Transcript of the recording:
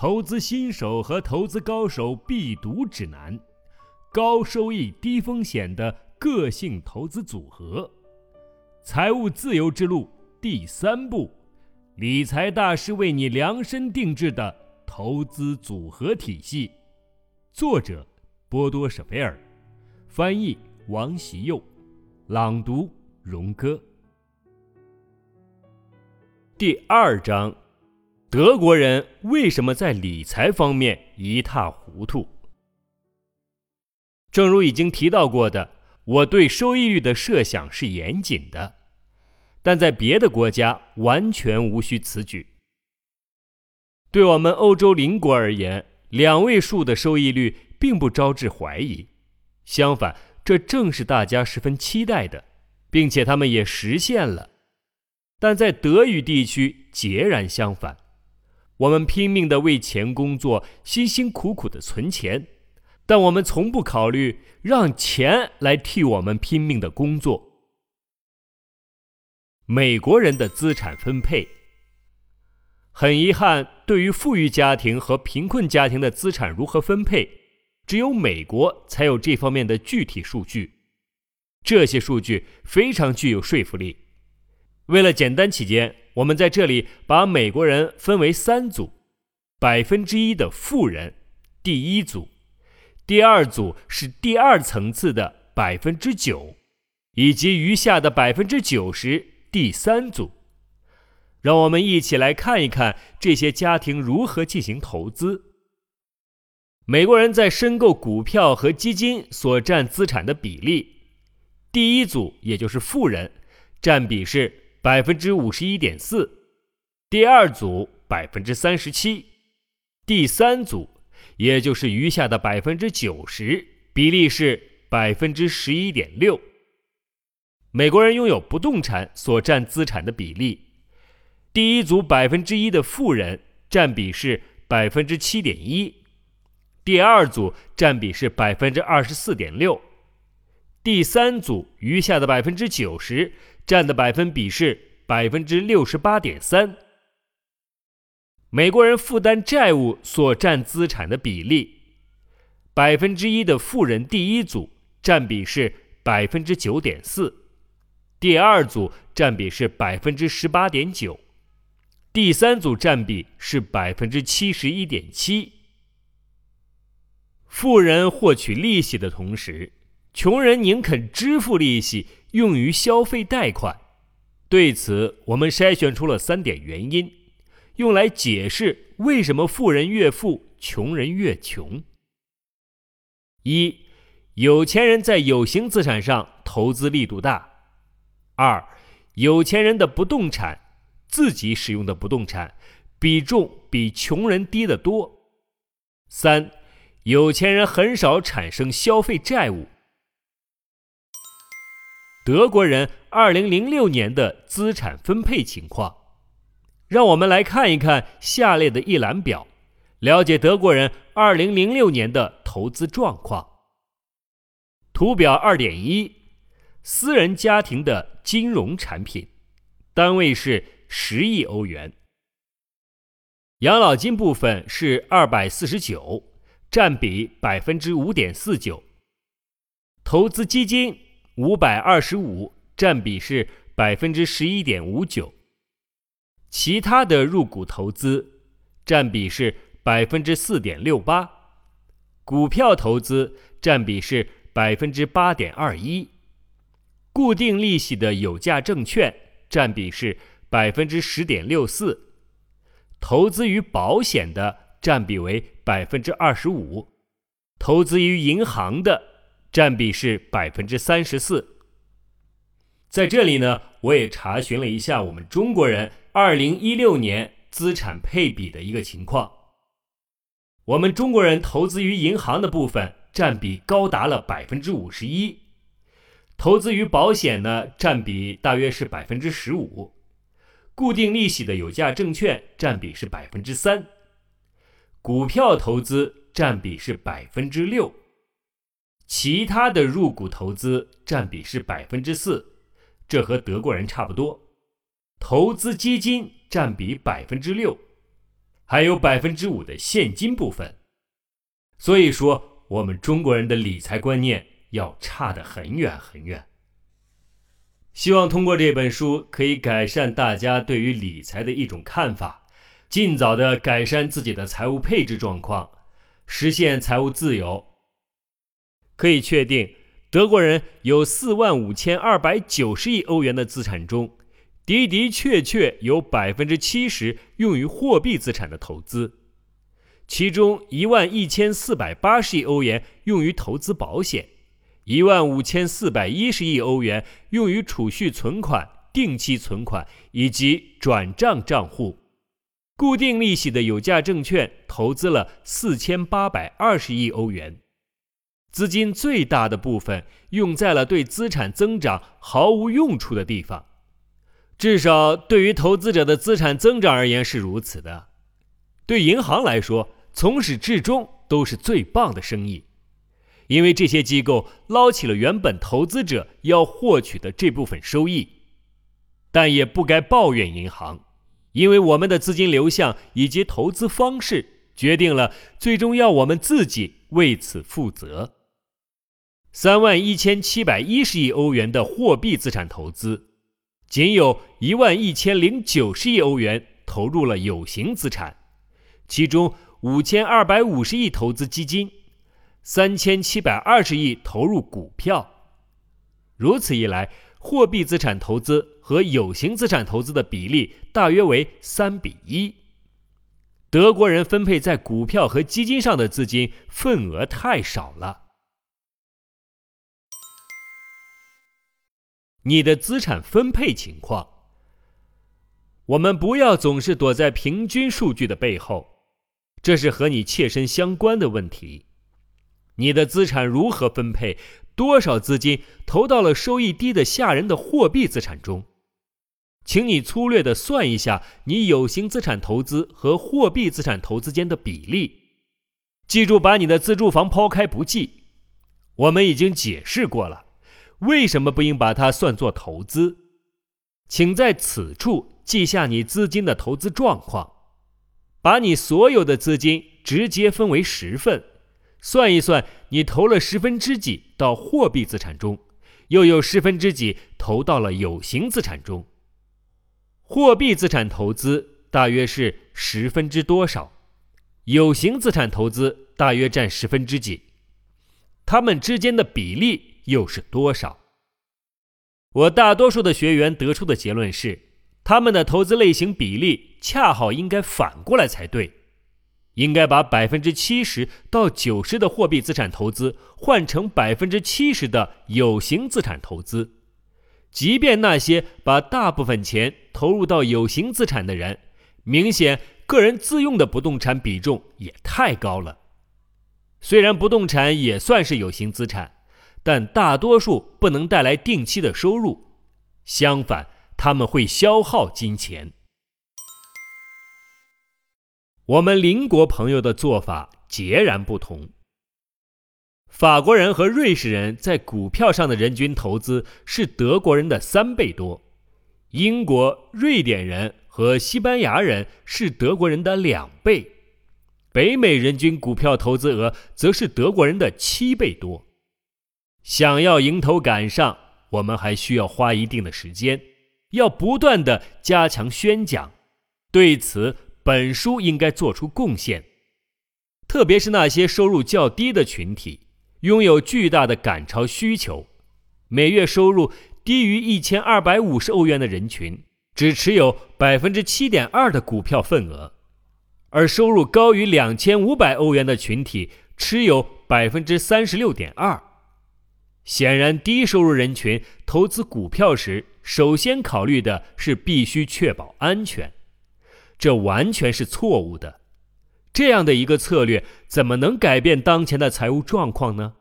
投资新手和投资高手必读指南，高收益低风险的个性投资组合，财务自由之路第三步，理财大师为你量身定制的投资组合体系。作者：波多舍菲尔，翻译：王习佑，朗读：荣哥。第二章。德国人为什么在理财方面一塌糊涂？正如已经提到过的，我对收益率的设想是严谨的，但在别的国家完全无需此举。对我们欧洲邻国而言，两位数的收益率并不招致怀疑，相反，这正是大家十分期待的，并且他们也实现了。但在德语地区截然相反。我们拼命的为钱工作，辛辛苦苦的存钱，但我们从不考虑让钱来替我们拼命的工作。美国人的资产分配，很遗憾，对于富裕家庭和贫困家庭的资产如何分配，只有美国才有这方面的具体数据。这些数据非常具有说服力。为了简单起见。我们在这里把美国人分为三组：百分之一的富人，第一组；第二组是第二层次的百分之九，以及余下的百分之九十，第三组。让我们一起来看一看这些家庭如何进行投资。美国人在申购股票和基金所占资产的比例，第一组也就是富人，占比是。百分之五十一点四，第二组百分之三十七，第三组，也就是余下的百分之九十，比例是百分之十一点六。美国人拥有不动产所占资产的比例，第一组百分之一的富人占比是百分之七点一，第二组占比是百分之二十四点六，第三组余下的百分之九十。占的百分比是百分之六十八点三。美国人负担债务所占资产的比例，百分之一的富人第一组占比是百分之九点四，第二组占比是百分之十八点九，第三组占比是百分之七十一点七。富人获取利息的同时，穷人宁肯支付利息。用于消费贷款，对此我们筛选出了三点原因，用来解释为什么富人越富，穷人越穷。一，有钱人在有形资产上投资力度大；二，有钱人的不动产，自己使用的不动产比重比穷人低得多；三，有钱人很少产生消费债务。德国人二零零六年的资产分配情况，让我们来看一看下列的一览表，了解德国人二零零六年的投资状况。图表二点一，私人家庭的金融产品，单位是十亿欧元。养老金部分是二百四十九，占比百分之五点四九。投资基金。五百二十五，占比是百分之十一点五九。其他的入股投资占比是百分之四点六八，股票投资占比是百分之八点二一，固定利息的有价证券占比是百分之十点六四，投资于保险的占比为百分之二十五，投资于银行的。占比是百分之三十四。在这里呢，我也查询了一下我们中国人二零一六年资产配比的一个情况。我们中国人投资于银行的部分占比高达了百分之五十一，投资于保险呢占比大约是百分之十五，固定利息的有价证券占比是百分之三，股票投资占比是百分之六。其他的入股投资占比是百分之四，这和德国人差不多。投资基金占比百分之六，还有百分之五的现金部分。所以说，我们中国人的理财观念要差得很远很远。希望通过这本书可以改善大家对于理财的一种看法，尽早的改善自己的财务配置状况，实现财务自由。可以确定，德国人有四万五千二百九十亿欧元的资产中，的的确确有百分之七十用于货币资产的投资，其中一万一千四百八十亿欧元用于投资保险。一万五千四百一十亿欧元用于储蓄存款、定期存款以及转账账户，固定利息的有价证券投资了四千八百二十亿欧元，资金最大的部分用在了对资产增长毫无用处的地方，至少对于投资者的资产增长而言是如此的。对银行来说，从始至终都是最棒的生意。因为这些机构捞起了原本投资者要获取的这部分收益，但也不该抱怨银行，因为我们的资金流向以及投资方式决定了最终要我们自己为此负责。三万一千七百一十亿欧元的货币资产投资，仅有一万一千零九十亿欧元投入了有形资产，其中五千二百五十亿投资基金。三千七百二十亿投入股票，如此一来，货币资产投资和有形资产投资的比例大约为三比一。德国人分配在股票和基金上的资金份额太少了。你的资产分配情况，我们不要总是躲在平均数据的背后，这是和你切身相关的问题。你的资产如何分配？多少资金投到了收益低的吓人的货币资产中？请你粗略的算一下你有形资产投资和货币资产投资间的比例。记住，把你的自住房抛开不计。我们已经解释过了，为什么不应把它算作投资。请在此处记下你资金的投资状况，把你所有的资金直接分为十份。算一算，你投了十分之几到货币资产中，又有十分之几投到了有形资产中。货币资产投资大约是十分之多少？有形资产投资大约占十分之几？它们之间的比例又是多少？我大多数的学员得出的结论是，他们的投资类型比例恰好应该反过来才对。应该把百分之七十到九十的货币资产投资换成百分之七十的有形资产投资，即便那些把大部分钱投入到有形资产的人，明显个人自用的不动产比重也太高了。虽然不动产也算是有形资产，但大多数不能带来定期的收入，相反，他们会消耗金钱。我们邻国朋友的做法截然不同。法国人和瑞士人在股票上的人均投资是德国人的三倍多，英国、瑞典人和西班牙人是德国人的两倍，北美人均股票投资额则是德国人的七倍多。想要迎头赶上，我们还需要花一定的时间，要不断的加强宣讲。对此。本书应该做出贡献，特别是那些收入较低的群体，拥有巨大的赶超需求。每月收入低于一千二百五十欧元的人群，只持有百分之七点二的股票份额，而收入高于两千五百欧元的群体持有百分之三十六点二。显然，低收入人群投资股票时，首先考虑的是必须确保安全。这完全是错误的，这样的一个策略怎么能改变当前的财务状况呢？